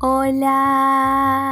Hola.